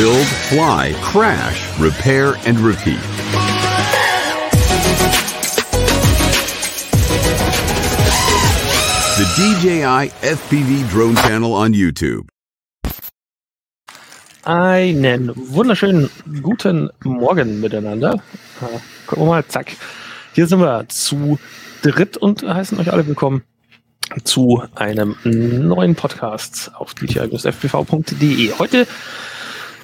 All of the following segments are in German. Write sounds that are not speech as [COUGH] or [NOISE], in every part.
build, fly, crash, repair, and repeat. The DJI FPV Drone Channel on YouTube. Einen wunderschönen guten Morgen miteinander. Äh, gucken wir mal, zack. Hier sind wir zu dritt und heißen euch alle willkommen zu einem neuen Podcast auf dji-fpv.de. Heute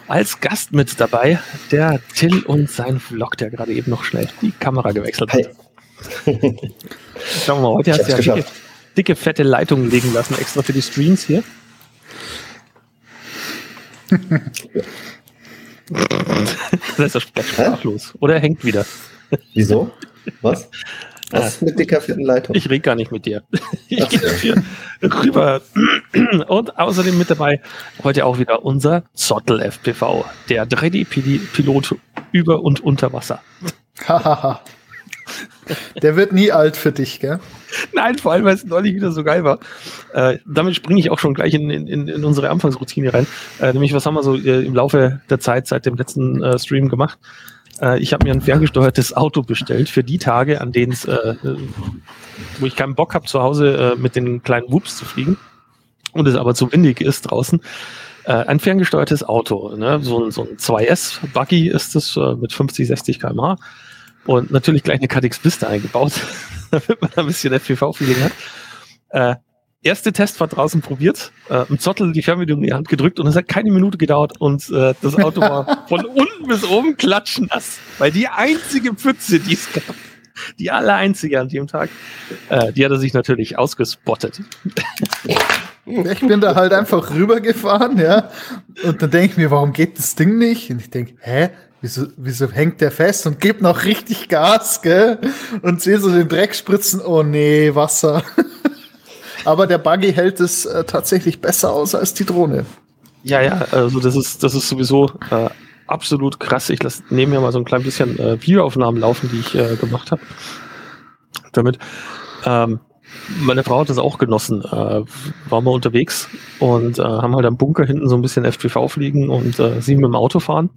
als Gast mit dabei der Till und sein Vlog, der gerade eben noch schnell die Kamera gewechselt hat. Hey. Schauen wir mal, heute hast du ja dicke, dicke, fette Leitungen legen lassen, extra für die Streams hier. [LAUGHS] das ist er sprachlos. Oder er hängt wieder. Wieso? Was? Was ist mit dicker fetten Leitung? Ich rede gar nicht mit dir. [LAUGHS] Ich gehe hier rüber. [CLEARS THROAT] Und außerdem mit dabei heute auch wieder unser Zottel FPV, der 3D-Pilot über und unter Wasser. Hahaha. Der wird nie alt für dich, gell? Nein, vor allem, weil es neulich wieder so geil war. Äh, damit springe ich auch schon gleich in, in, in unsere Anfangsroutine rein. Äh, nämlich, was haben wir so äh, im Laufe der Zeit seit dem letzten äh, Stream gemacht? Äh, ich habe mir ein ferngesteuertes Auto bestellt für die Tage, an denen es, äh, wo ich keinen Bock habe, zu Hause äh, mit den kleinen Whoops zu fliegen und es aber zu windig ist draußen. Äh, ein ferngesteuertes Auto, ne? so, ein, so ein 2S-Buggy ist es äh, mit 50, 60 km/h und natürlich gleich eine KTX Vista eingebaut, [LAUGHS] damit man ein bisschen FPV-Feeling hat. Erste Testfahrt draußen probiert, äh, im Zottel die Fernbedienung in die Hand gedrückt und es hat keine Minute gedauert und äh, das Auto war [LAUGHS] von unten bis oben klatschen nass, weil die einzige Pfütze, die es gab, die aller einzige an dem Tag, äh, die hat er sich natürlich ausgespottet. Ich bin da halt einfach rübergefahren, ja. Und dann denke ich mir, warum geht das Ding nicht? Und ich denke, hä? Wieso, wieso hängt der fest und gibt noch richtig Gas, gell? Und sehe so den Dreck spritzen, oh nee, Wasser. [LAUGHS] Aber der Buggy hält es äh, tatsächlich besser aus als die Drohne. Ja, ja, also das ist, das ist sowieso äh, absolut krass. Ich lasse neben mir mal so ein klein bisschen äh, Videoaufnahmen laufen, die ich äh, gemacht habe. Damit. Ähm, meine Frau hat das auch genossen. Äh, waren wir unterwegs und äh, haben halt am Bunker hinten so ein bisschen FPV fliegen und äh, sie mit dem Auto fahren.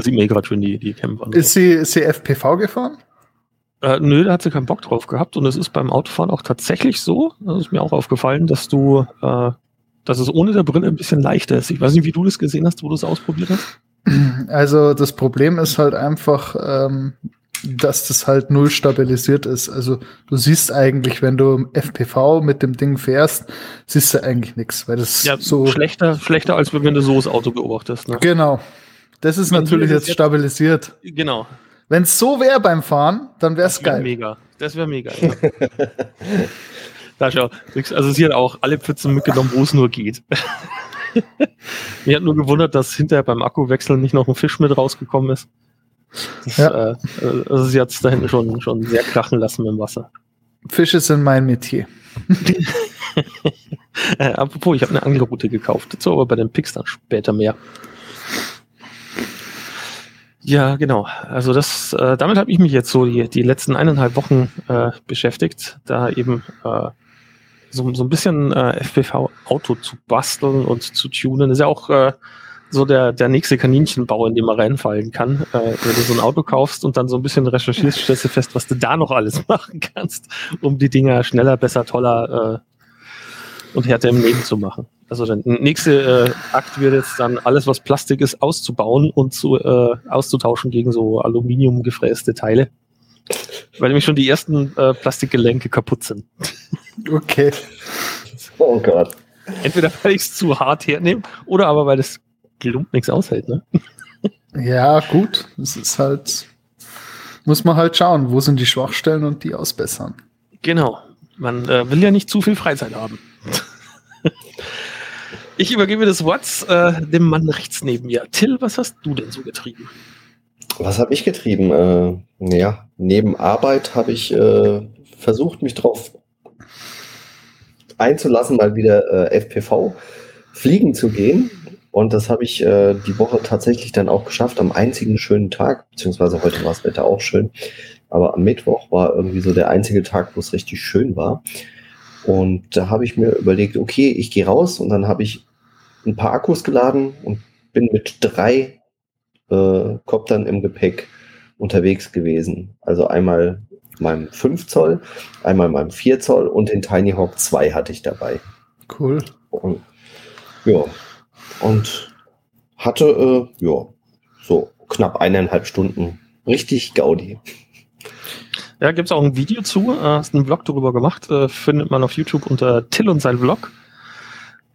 Sieht mir gerade schon die, die Camper. Ist sie, ist sie FPV gefahren? Äh, nö, da hat sie keinen Bock drauf gehabt. Und es ist beim Autofahren auch tatsächlich so, das ist mir auch aufgefallen, dass du, äh, dass es ohne der Brille ein bisschen leichter ist. Ich weiß nicht, wie du das gesehen hast, wo du es ausprobiert hast. Also das Problem ist halt einfach, ähm, dass das halt null stabilisiert ist. Also du siehst eigentlich, wenn du im FPV mit dem Ding fährst, siehst du eigentlich nichts, weil das Ja, so schlechter, schlechter, als wenn du so das Auto beobachtest. Ne? genau. Das ist Wenn natürlich jetzt jetzt- stabilisiert. Genau. Wenn es so wäre beim Fahren, dann wäre es Das wäre geil. mega. Das wäre mega. Ja. [LAUGHS] da schau. Also sie hat auch alle Pfützen mitgenommen, wo es nur geht. [LAUGHS] Mir hat nur gewundert, dass hinterher beim Akkuwechsel nicht noch ein Fisch mit rausgekommen ist. Das, Ja. äh, also sie hat es da hinten schon, schon sehr krachen lassen im Wasser. Fische sind mein Metier. [LAUGHS] Äh, apropos, ich habe eine Angelroute gekauft. Dazu aber bei den Picks dann später mehr. Ja, genau. Also das, äh, damit habe ich mich jetzt so die, die letzten eineinhalb Wochen äh, beschäftigt, da eben äh, so, so ein bisschen äh, FPV-Auto zu basteln und zu tunen. Das ist ja auch äh, so der, der nächste Kaninchenbau, in den man reinfallen kann. Äh, wenn du so ein Auto kaufst und dann so ein bisschen recherchierst, stellst du fest, was du da noch alles [LAUGHS] machen kannst, um die Dinger schneller, besser, toller äh, und härter im Leben zu machen. Also der nächste äh, Akt wird jetzt dann alles, was Plastik ist, auszubauen und zu, äh, auszutauschen gegen so Aluminium gefräste Teile. Weil nämlich schon die ersten äh, Plastikgelenke kaputt sind. Okay. Oh Gott. Entweder weil ich es zu hart hernehme oder aber weil das Klump nichts aushält. Ne? Ja, gut. Es ist halt, muss man halt schauen, wo sind die Schwachstellen und die ausbessern. Genau. Man äh, will ja nicht zu viel Freizeit haben. Ich übergebe das Wort äh, dem Mann rechts neben mir. Till, was hast du denn so getrieben? Was habe ich getrieben? Äh, naja, neben Arbeit habe ich äh, versucht, mich drauf einzulassen, mal wieder äh, FPV fliegen zu gehen. Und das habe ich äh, die Woche tatsächlich dann auch geschafft, am einzigen schönen Tag, beziehungsweise heute war das Wetter auch schön, aber am Mittwoch war irgendwie so der einzige Tag, wo es richtig schön war. Und da habe ich mir überlegt, okay, ich gehe raus und dann habe ich ein paar Akkus geladen und bin mit drei äh, Koptern im Gepäck unterwegs gewesen. Also einmal meinem 5 Zoll, einmal meinem 4 Zoll und den Tiny Hawk 2 hatte ich dabei. Cool. Und, ja. Und hatte, äh, ja, so knapp eineinhalb Stunden. Richtig Gaudi. Ja, gibt es auch ein Video zu, äh, hast einen Vlog darüber gemacht, äh, findet man auf YouTube unter Till und sein Vlog.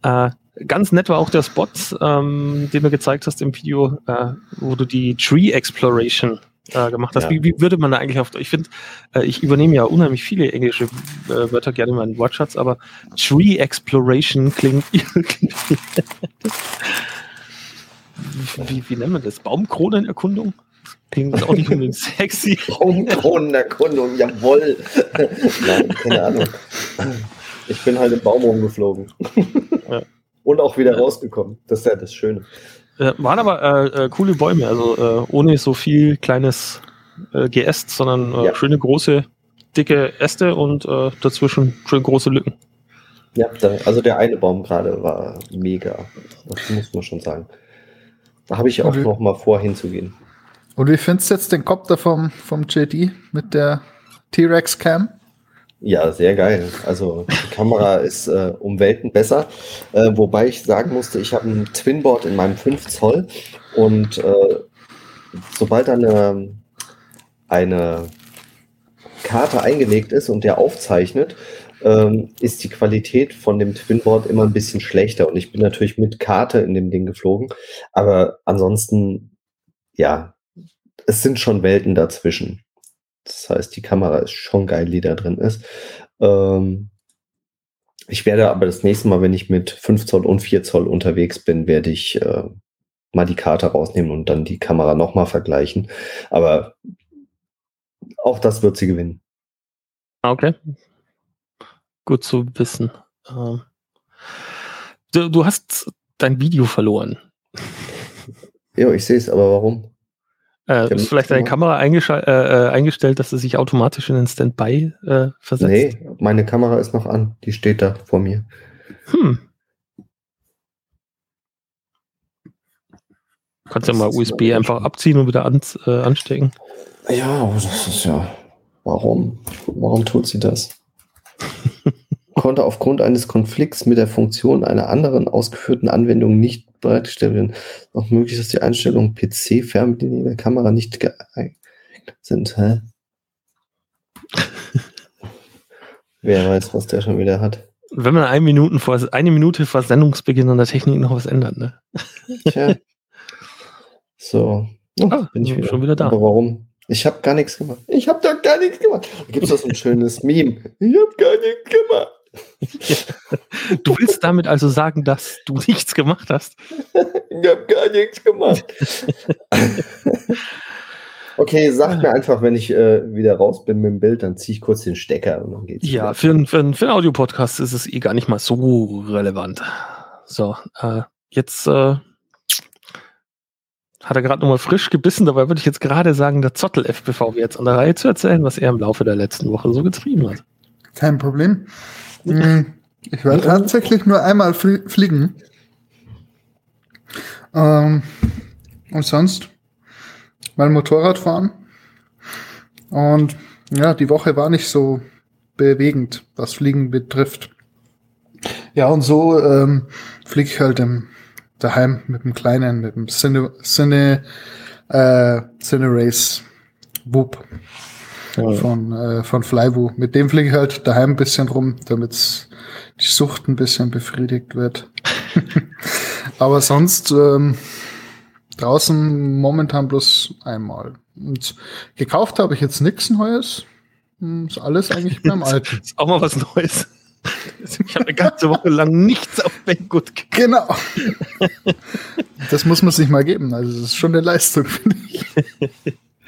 Äh, ganz nett war auch der Spot, ähm, den du gezeigt hast im Video, äh, wo du die Tree Exploration äh, gemacht hast. Ja. Wie, wie würde man da eigentlich auf, ich finde, äh, ich übernehme ja unheimlich viele englische äh, Wörter gerne in meinen Wortschatz, aber Tree Exploration klingt, [LAUGHS] klingt wie, wie, nennt man das? Baumkronenerkundung? Klingt das auch nicht unbedingt [LAUGHS] sexy. Baumkronenerkundung, jawoll. Nein, keine Ahnung. Ich bin halt im Baum rumgeflogen. Ja. Und auch wieder rausgekommen. Das ist ja das Schöne. Äh, waren aber äh, äh, coole Bäume, also äh, ohne so viel kleines äh, Geäst, sondern äh, Ja. schöne große, dicke Äste und dazwischen schön große Lücken. Ja, also der eine Baum gerade war mega. Das muss man schon sagen. Da habe ich auch Okay. noch mal vor, hinzugehen. Und wie findest du jetzt den Kopter vom, vom JD mit der T-Rex Cam? Ja, sehr geil. Also die Kamera [LAUGHS] ist äh, um Welten besser. Äh, wobei ich sagen musste, ich habe ein Twinboard in meinem 5 Zoll und äh, sobald eine, eine Karte eingelegt ist und der aufzeichnet, ähm, ist die Qualität von dem Twinboard immer ein bisschen schlechter. Und ich bin natürlich mit Karte in dem Ding geflogen. Aber ansonsten, ja, es sind schon Welten dazwischen. Das heißt, die Kamera ist schon geil, die da drin ist. Ähm, ich werde aber das nächste Mal, wenn ich mit 5 Zoll und 4 Zoll unterwegs bin, werde ich äh, mal die Karte rausnehmen und dann die Kamera nochmal vergleichen. Aber auch das wird sie gewinnen. Ah, Okay. Gut zu wissen. Ähm, du, du hast dein Video verloren. Ja, ich sehe es, aber warum? Äh, ist vielleicht deine. Kamera äh, äh, eingestellt, dass sie sich automatisch in den Standby äh, versetzt? Nee, meine Kamera ist noch an. Die steht da vor mir. Hm. Kannst ja Das mal ist USB mal einfach abziehen und wieder an, äh, anstecken. Ja, das ist ja. Warum? Warum tut sie das? Konnte aufgrund eines Konflikts mit der Funktion einer anderen ausgeführten Anwendung nicht bereitgestellt werden. Auch möglich, dass die Einstellungen PC, Fernbedienung der Kamera nicht geeignet sind. Hä? [LAUGHS] Wer weiß, was der schon wieder hat. Wenn man eine Minute vor, eine Minute vor Sendungsbeginn an der Technik noch was ändert, ne? Tja. [LAUGHS] So. Oh, Ah, schon wieder da. Aber warum? Ich habe gar nichts gemacht. Ich habe doch gar nichts gemacht. Da gibt es so ein schönes [LAUGHS] Meme. Ich habe gar nichts gemacht. Du willst damit also sagen, dass du nichts gemacht hast? Ich habe gar nichts gemacht. [LAUGHS] okay, sagt mir einfach, wenn ich äh, wieder raus bin mit dem Bild, dann ziehe ich kurz den Stecker und dann geht's. Ja, für, einen- für, einen- für einen Audiopodcast ist es eh gar nicht mal so relevant. So, äh, jetzt äh, hat er gerade nochmal frisch gebissen, dabei würde ich jetzt gerade sagen, der Zottel FPV wäre jetzt an der Reihe zu erzählen, was er im Laufe der letzten Woche so getrieben hat. Kein Problem. Hm, Ich werde tatsächlich nur einmal flie fliegen. Ähm, und sonst mein Motorrad fahren. Und ja, die Woche war nicht so bewegend, was Fliegen betrifft. Ja, und so ähm, fliege ich halt im, daheim mit dem Kleinen, mit dem Cine, Cine, äh, Cine Race Whoop von, äh, von Flywu. Mit dem fliege ich halt daheim ein bisschen rum, damit die Sucht ein bisschen befriedigt wird. [LAUGHS] Aber sonst ähm, draußen momentan bloß einmal. Und gekauft habe ich jetzt nichts Neues. Hm, Ist alles eigentlich beim [LAUGHS] Alten. Ist auch mal was Neues. Ich habe eine ganze Woche lang nichts auf [LAUGHS] Banggood gekauft. Genau. Das muss man sich mal geben. Also, das ist schon eine Leistung, finde ich.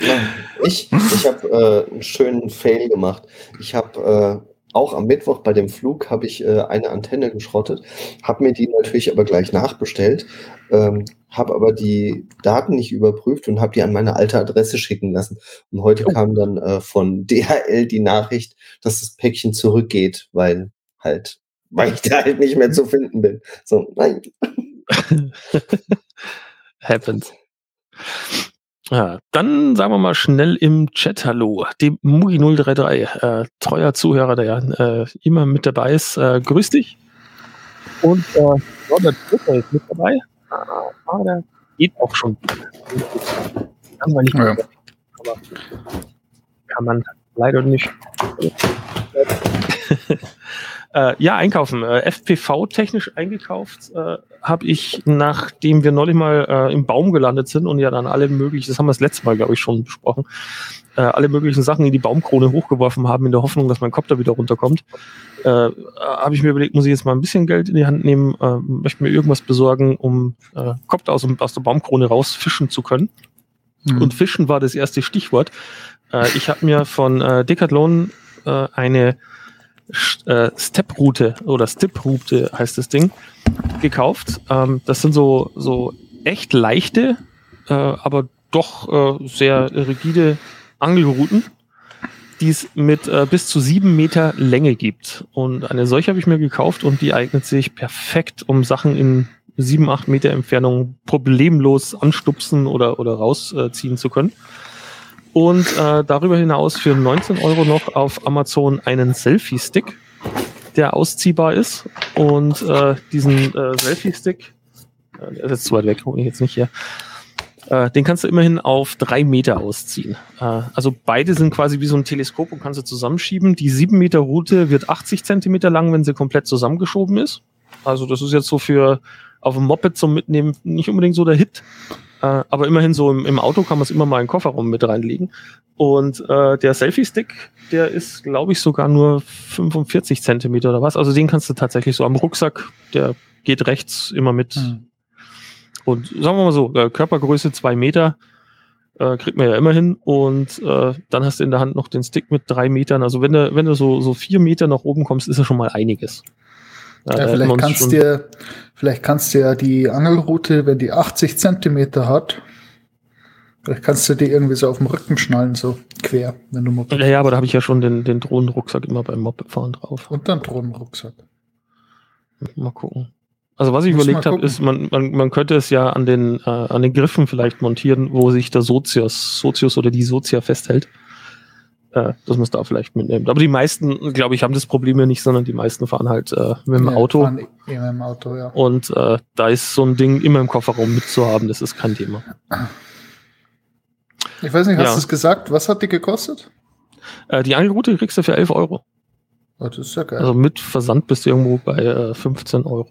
Ja, [LAUGHS] ich ich habe äh, einen schönen Fail gemacht. Ich habe äh, auch am Mittwoch bei dem Flug habe ich äh, eine Antenne geschrottet, habe mir die natürlich aber gleich nachbestellt, ähm, habe aber die Daten nicht überprüft und habe die an meine alte Adresse schicken lassen. Und heute Oh. kam dann äh, von DHL die Nachricht, dass das Päckchen zurückgeht, weil halt, weil ich da halt nicht mehr zu finden bin. So, nein. [LAUGHS] Happens. Ja, dann sagen wir mal schnell im Chat Hallo. Dem Mugi033, äh, treuer Zuhörer, der äh, immer mit dabei ist. Äh, grüß dich. Und äh, Robert Dritter ist mit dabei. Aber der geht auch schon. Kann man nicht. Ja. Aber kann man leider nicht. [LAUGHS] [LAUGHS] äh, ja, einkaufen. Äh, FPV-technisch eingekauft äh, habe ich, nachdem wir neulich mal äh, im Baum gelandet sind und ja dann alle möglichen, das haben wir das letzte Mal, glaube ich, schon besprochen, äh, alle möglichen Sachen in die Baumkrone hochgeworfen haben, in der Hoffnung, dass mein Kopter wieder runterkommt, äh, habe ich mir überlegt, muss ich jetzt mal ein bisschen Geld in die Hand nehmen, äh, möchte mir irgendwas besorgen, um äh, Kopter aus, aus der Baumkrone rausfischen zu können. Mhm. Und Fischen war das erste Stichwort. Äh, ich habe mir von äh, Decathlon äh, eine äh, Step-Route oder Stip-Route heißt das Ding, gekauft. Ähm, das sind so, so echt leichte, äh, aber doch äh, sehr rigide Angelrouten, die es mit äh, bis zu sieben Meter Länge gibt. Und eine solche habe ich mir gekauft und die eignet sich perfekt, um Sachen in sieben, acht Meter Entfernung problemlos anstupsen oder, oder rausziehen zu können. Und äh, darüber hinaus für 19 Euro noch auf Amazon einen Selfie-Stick, der ausziehbar ist. Und äh, diesen äh, Selfie-Stick, äh, der ist jetzt zu weit weg, hol ich jetzt nicht hier. Äh, den kannst du immerhin auf drei Meter ausziehen. Äh, also beide sind quasi wie so ein Teleskop und kannst du zusammenschieben. Die sieben Meter Route wird 80 Zentimeter lang, wenn sie komplett zusammengeschoben ist. Also das ist jetzt so für auf dem Moped zum Mitnehmen nicht unbedingt so der Hit. Äh, aber immerhin so im, im Auto kann man es immer mal in den Kofferraum mit reinlegen. Und äh, der Selfie-Stick, der ist, glaube ich, sogar nur 45 Zentimeter oder was. Also den kannst du tatsächlich so am Rucksack, der geht rechts immer mit. Mhm. Und sagen wir mal so, äh, Körpergröße zwei Meter äh, kriegt man ja immer hin. Und äh, dann hast du in der Hand noch den Stick mit drei Metern. Also wenn du, wenn du so, so vier Meter nach oben kommst, ist ja schon mal einiges. Ja, wir vielleicht kannst dir, vielleicht kannst du ja die Angelrute, wenn die 80 Zentimeter hat, vielleicht kannst du die irgendwie so auf dem Rücken schnallen, so quer, wenn du Moped. Ja, ja, aber da habe ich ja schon den, den Drohnenrucksack immer beim Mopedfahren drauf. Und dann Drohnenrucksack. Mal gucken. Also was ich Muss überlegt habe, ist, man, man, man könnte es ja an den, äh, an den Griffen vielleicht montieren, wo sich der Sozius, Sozius oder die Sozia festhält. Äh, dass man es da vielleicht mitnimmt. Aber die meisten, glaube ich, haben das Problem ja nicht, sondern die meisten fahren halt äh, mit dem Ja, Auto. fahren eh mit dem Auto, ja. Und äh, da ist so ein Ding immer im Kofferraum mitzuhaben, das ist kein Thema. Ich weiß nicht, hast Ja. du es gesagt? Was hat die gekostet? Äh, die Angelroute kriegst du für 11 Euro. Oh, das ist ja geil. Also mit Versand bist du irgendwo bei äh, 15 Euro.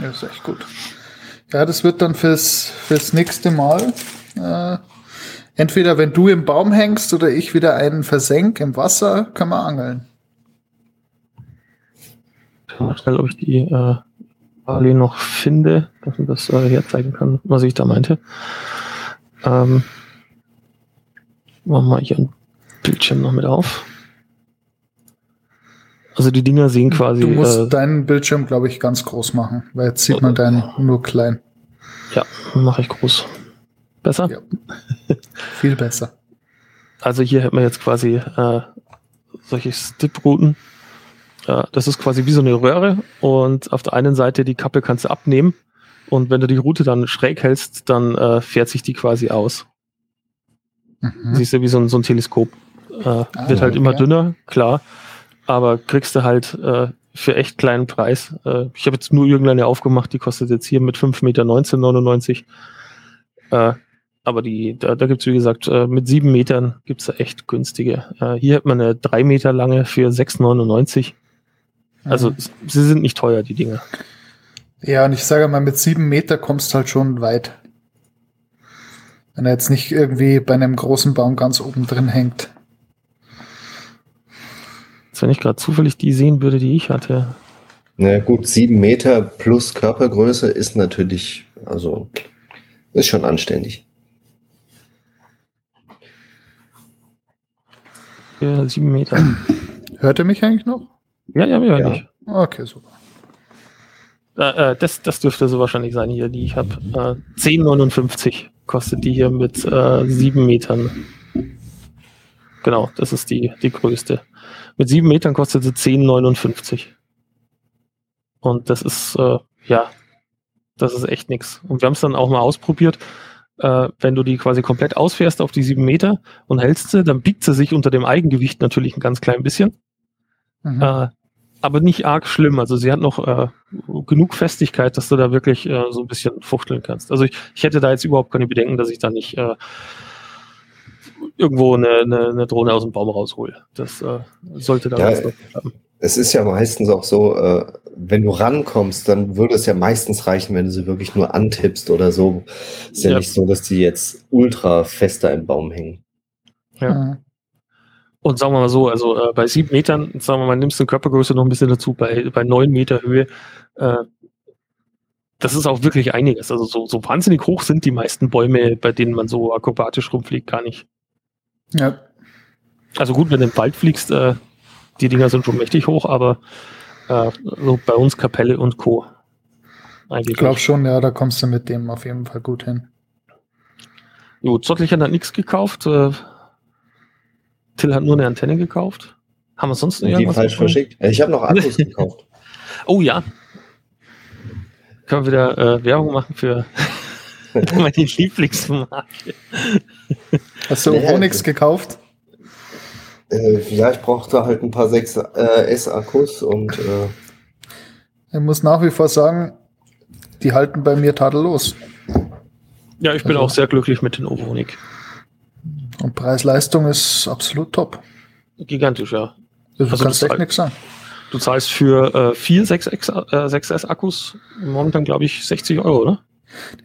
Ja, ist echt gut. Ja, das wird dann fürs, fürs nächste Mal. Äh, entweder wenn du im Baum hängst oder ich wieder einen versenk im Wasser, können wir angeln. Schau mal schnell, ob ich die äh, parallel noch finde, dass man das äh, herzeigen kann, was ich da meinte. Ähm, machen wir hier ein Bildschirm noch mit auf. Also die Dinger sehen quasi. du musst äh, deinen Bildschirm, glaube ich, ganz groß machen, weil jetzt sieht man deinen nur klein. ja, mache ich groß. Besser? Ja. [LAUGHS] Viel besser. Also hier hätten wir jetzt quasi äh, solche Stip-Routen. Äh, das ist quasi wie so eine Röhre und auf der einen Seite die Kappe kannst du abnehmen und wenn du die Route dann schräg hältst, dann äh, fährt sich die quasi aus. Mhm. Siehst du, wie so ein, so ein Teleskop. Äh, wird halt okay. immer dünner, klar, aber kriegst du halt äh, für echt kleinen Preis. Äh, ich habe jetzt nur irgendeine aufgemacht, die kostet jetzt hier mit 5 Meter 19,99. Äh, aber die, da, da gibt's wie gesagt, äh, mit sieben Metern gibt's da echt günstige. Äh, hier hat man eine drei Meter lange für 6,99. Also Mhm. sie sind nicht teuer, die Dinger. Ja, und ich sage mal, mit sieben Meter kommst du halt schon weit. Wenn er jetzt nicht irgendwie bei einem großen Baum ganz oben drin hängt. Jetzt, wenn ich gerade zufällig die sehen würde, die ich hatte. Na gut, sieben Meter plus Körpergröße ist natürlich, also, ist schon anständig. Für sieben Meter. Hört ihr mich eigentlich noch? Ja, ja, ja, Ja. nicht. Okay, super. Äh, äh, das, das dürfte so wahrscheinlich sein hier, die ich habe. Äh, 10,59 kostet die hier mit äh, sieben Metern. Genau, das ist die, die größte. Mit sieben Metern kostet sie 10,59. Und das ist, äh, ja, Das ist echt nix. Und wir haben es dann auch mal ausprobiert. Äh, wenn du die quasi komplett ausfährst auf die sieben Meter und hältst sie, dann biegt sie sich unter dem Eigengewicht natürlich ein ganz klein bisschen. Mhm. Äh, aber nicht arg schlimm. Also sie hat noch äh, genug Festigkeit, dass du da wirklich äh, so ein bisschen fuchteln kannst. Also ich, ich hätte da jetzt überhaupt keine Bedenken, dass ich da nicht äh, irgendwo eine, eine, eine Drohne aus dem Baum raushole. Das äh, sollte da Ja, klappen. Es ist ja meistens auch so, äh, wenn du rankommst, dann würde es ja meistens reichen, wenn du sie wirklich nur antippst oder so. Ist ja, Ja. nicht so, dass die jetzt ultra fester im Baum hängen. ja. Mhm. Und sagen wir mal so, also äh, bei sieben Metern, sagen wir mal, nimmst du eine Körpergröße noch ein bisschen dazu, bei, bei neun Meter Höhe, äh, das ist auch wirklich einiges. Also so, so wahnsinnig hoch sind die meisten Bäume, bei denen man so akrobatisch rumfliegt, gar nicht. Ja, Also gut, wenn du im Wald fliegst, äh, die Dinger sind schon mächtig hoch, aber äh, so bei uns Kapelle und Co. Eigentlich ich glaube schon, ja, da kommst du mit dem auf jeden Fall gut hin. Gut, Zottlich hat nichts gekauft. Äh, Till hat nur eine Antenne gekauft. Haben wir sonst noch Die irgendwas? falsch verschickt. Äh, Ich habe noch Akkus [LAUGHS] gekauft. Oh ja. Können wir wieder äh, Werbung machen für [LAUGHS] [LAUGHS] meine Lieblingsmarke. Hast du Nee, auch nichts also- gekauft? Äh, ja, ich brauchte halt ein paar 6S-Akkus und äh, Ich muss nach wie vor sagen, die halten bei mir tadellos. Ja, ich bin Also- auch sehr glücklich mit den Ovonik. Und Preis-Leistung ist absolut top. Gigantisch, ja. Du Also kannst das- echt nichts sagen. Du zahlst für äh, vier 6X, äh, 6S-Akkus momentan, glaube ich, 60 Euro, oder?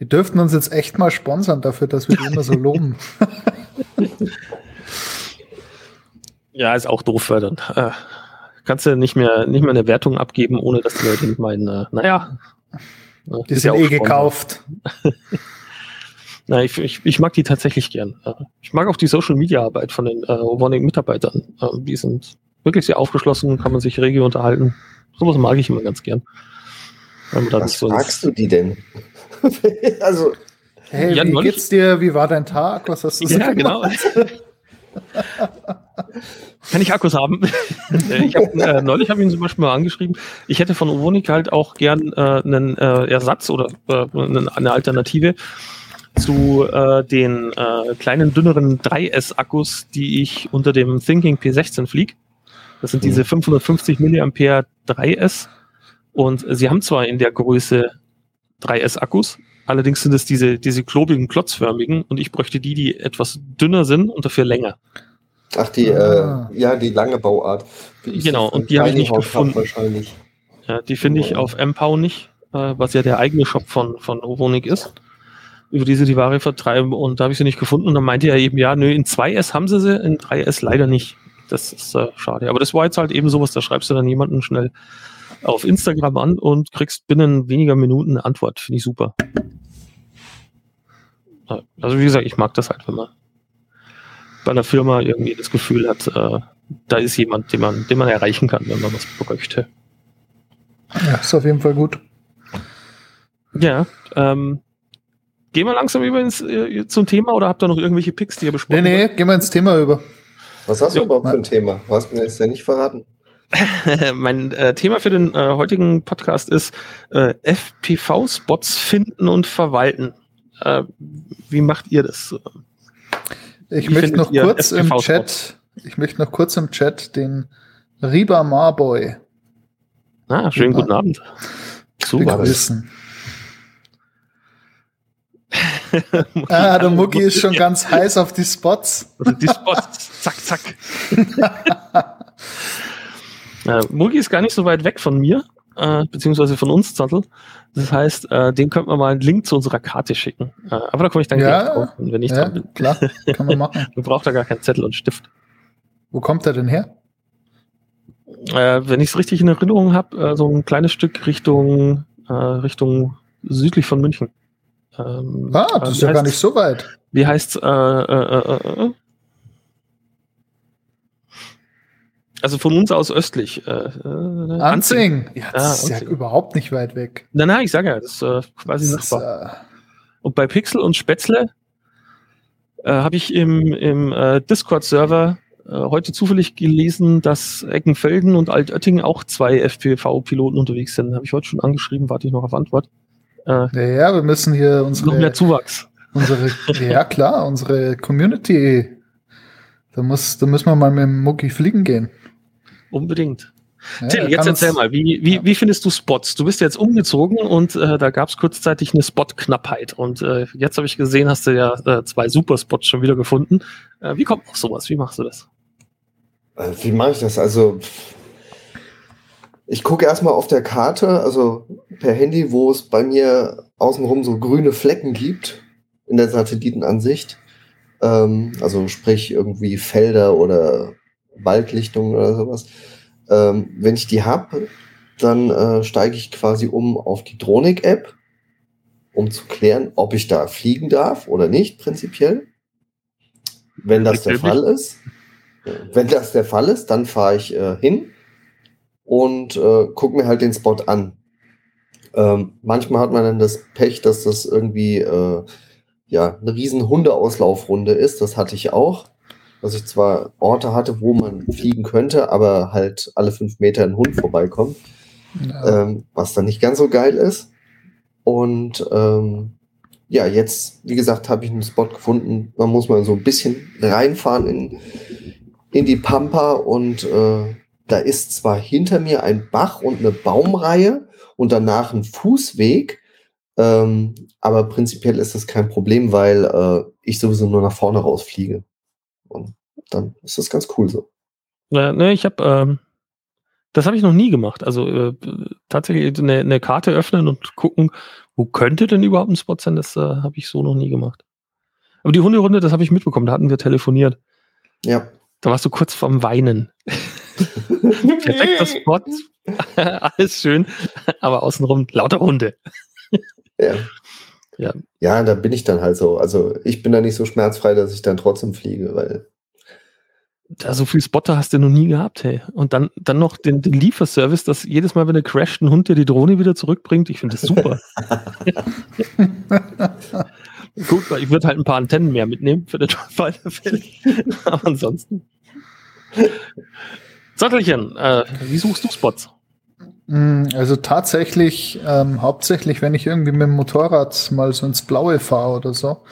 Die dürften uns jetzt echt mal sponsern dafür, dass wir die immer so [LAUGHS] loben. [LAUGHS] Ja, ist auch doof, weil dann äh, kannst du nicht mehr, nicht mehr eine Wertung abgeben, ohne dass die Leute nicht meinen, äh, naja. äh, Die ist sind ja auch eh Sponsor. gekauft. [LAUGHS] Na, ich, ich, ich mag die tatsächlich gern. Äh, Ich mag auch die Social Media Arbeit von den äh, Ovonic Mitarbeitern. Äh, Die sind wirklich sehr aufgeschlossen, kann man sich rege unterhalten. Sowas mag ich immer ganz gern. Was so fragst du die denn? [LAUGHS] also, Hey, Ja, wie geht's dir? Wie war dein Tag? Was hast du so Ja, genau. [LAUGHS] Kann ich Akkus haben? [LAUGHS] Äh, ich hab, äh, neulich habe ich ihn zum Beispiel mal angeschrieben, ich hätte von Ovonik halt auch gern äh, einen äh, Ersatz oder äh, eine, Alternative zu äh, den kleinen, dünneren 3S-Akkus, die ich unter dem Thinking P16 fliege. Das sind diese 550 mAh 3S. Und sie haben zwar in der Größe 3S-Akkus, allerdings sind es diese, diese klobigen, klotzförmigen und ich bräuchte die, die etwas dünner sind und dafür länger. ach, die, Ah. äh, ja, die lange Bauart. Wie ich Genau, sie und die habe ich nicht gefunden. Wahrscheinlich. Ja, die finde ich auf MPOW nicht, äh, was ja der eigene Shop von, von Ovonik ist, über diese die Ware vertreiben und da habe ich sie nicht gefunden und dann meinte er eben, ja, nö, in 2S haben sie sie, in 3S leider nicht. Das ist äh, schade. Aber das war jetzt halt eben sowas, da schreibst du dann jemanden schnell auf Instagram an und kriegst binnen weniger Minuten eine Antwort. Finde ich super. Also wie gesagt, ich mag das halt, wenn man bei einer Firma irgendwie das Gefühl hat, äh, da ist jemand, den man, den man erreichen kann, wenn man was bräuchte. Ja, ist auf jeden Fall gut. Ja, ähm, gehen wir langsam über ins, äh, zum Thema oder habt ihr noch irgendwelche Picks, die ihr Nee, besprochen nee, gehen wir ins Thema über. Was hast du Ja, überhaupt für ein Thema? Du hast mir jetzt ja nicht verraten. habt? [LAUGHS] mein äh, Thema für den äh, heutigen Podcast ist äh, FPV-Spots finden und verwalten. Äh, wie macht ihr das? Ich Wie möchte noch ihr kurz im? Chat, ich möchte noch kurz im Chat den Riba Marboy Ah, schönen guten Abend. Super. [LAUGHS] Ah, der Mucki ist schon ganz heiß auf die Spots. Also die Spots, zack, zack. [LAUGHS] äh, Mugi ist gar nicht so weit weg von mir, äh, beziehungsweise von uns, Zottel. Das heißt, äh, dem könnten wir mal einen Link zu unserer Karte schicken. Äh, aber da komme ich dann Ja, gleich drauf, wenn ich Ja, dran bin. klar, kann man machen. [LAUGHS] Du brauchst da gar keinen Zettel und Stift. Wo kommt er denn her? Äh, wenn ich es richtig in Erinnerung habe, äh, so ein kleines Stück Richtung, äh, Richtung südlich von München. Ähm, Ah, das äh, ist wie ja gar nicht so weit. Wie heißt's? Äh, äh, äh, äh, also von uns aus östlich. Äh, äh, Anzing. Ja, das Ah, ist ja Anzing. überhaupt nicht weit weg. Nein, nein, ich sage ja, das ist äh, quasi Das ist, äh, Und bei Pixel und Spätzle äh, habe ich im, im äh, Discord-Server äh, heute zufällig gelesen, dass Eckenfelden und Altötting auch zwei FPV-Piloten unterwegs sind. Habe ich heute schon angeschrieben, warte ich noch auf Antwort. Äh, Ja, ja, wir müssen hier noch mehr unsere, Zuwachs. unsere, ja klar, unsere Community, da muss, da müssen wir mal mit dem Mucki fliegen gehen. Unbedingt. Ja, Till, jetzt erzähl mal, wie, wie, wie findest du Spots? Du bist jetzt umgezogen und äh, da gab es kurzzeitig eine Spot-Knappheit. Und äh, jetzt habe ich gesehen, hast du ja äh, zwei Superspots schon wieder gefunden. Äh, wie kommt noch sowas? Wie machst du das? Äh, Wie mache ich das? Also, ich gucke erstmal auf der Karte, also per Handy, wo es bei mir außenrum so grüne Flecken gibt in der Satellitenansicht. Ähm, also sprich irgendwie Felder oder Waldlichtungen oder sowas. Ähm, wenn ich die habe, dann äh, steige ich quasi um auf die Dronik-App, um zu klären, ob ich da fliegen darf oder nicht, prinzipiell. Wenn das der Fall ist, wenn das der Fall ist, dann fahre ich äh, hin und äh, gucke mir halt den Spot an. Ähm, manchmal hat man dann das Pech, dass das irgendwie äh, ja eine riesen Hundeauslaufrunde ist. Das hatte ich auch. Dass ich zwar Orte hatte, wo man fliegen könnte, aber halt alle fünf Meter ein Hund vorbeikommt, Ja. ähm, was dann nicht ganz so geil ist. Und ähm, ja, jetzt, wie gesagt, habe ich einen Spot gefunden. Man muss mal so ein bisschen reinfahren in, in die Pampa und äh, da ist zwar hinter mir ein Bach und eine Baumreihe und danach ein Fußweg, ähm, aber prinzipiell ist das kein Problem, weil äh, ich sowieso nur nach vorne rausfliege. Und dann ist das ganz cool so. Äh, ne, ich habe, ähm, das habe ich noch nie gemacht. Also äh, tatsächlich eine, eine Karte öffnen und gucken, wo könnte denn überhaupt ein Spot sein, das äh, habe ich so noch nie gemacht. Aber die Hunderunde, das habe ich mitbekommen, da hatten wir telefoniert. Ja. Da warst du kurz vorm Weinen. [LAUGHS] Perfekter Spot, [LAUGHS] alles schön, aber außenrum lauter Hunde. Ja. Ja. Ja, da bin ich dann halt so. Also ich bin da nicht so schmerzfrei, dass ich dann trotzdem fliege, weil Da so viel Spotter hast du noch nie gehabt, hey. Und dann, dann noch den, den Lieferservice, dass jedes Mal, wenn er crasht, ein Hund dir die Drohne wieder zurückbringt. Ich finde das super. [LAUGHS] Gut, weil ich würde halt ein paar Antennen mehr mitnehmen für den Fall der Fälle. Aber ansonsten. Sattelchen, äh, wie suchst du Spots? Mm, Also tatsächlich, ähm, hauptsächlich, wenn ich irgendwie mit dem Motorrad mal so ins Blaue fahre oder so,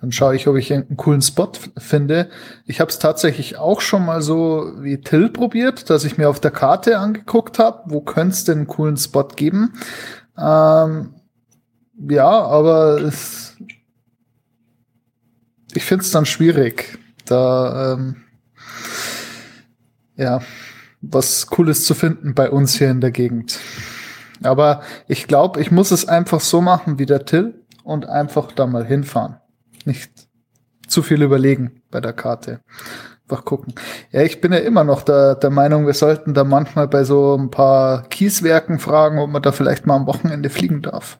dann schaue ich, ob ich irgendeinen coolen Spot finde. Ich habe es tatsächlich auch schon mal so wie Till probiert, dass ich mir auf der Karte angeguckt habe, wo könnte es denn einen coolen Spot geben. Ähm, ja, aber es, ich finde es dann schwierig, da ähm, ja, was Cooles zu finden bei uns hier in der Gegend. Aber ich glaube, ich muss es einfach so machen wie der Till und einfach da mal hinfahren. Nicht zu viel überlegen bei der Karte. Einfach gucken. Ja, ich bin ja immer noch der, der Meinung, wir sollten da manchmal bei so ein paar Kieswerken fragen, ob man da vielleicht mal am Wochenende fliegen darf.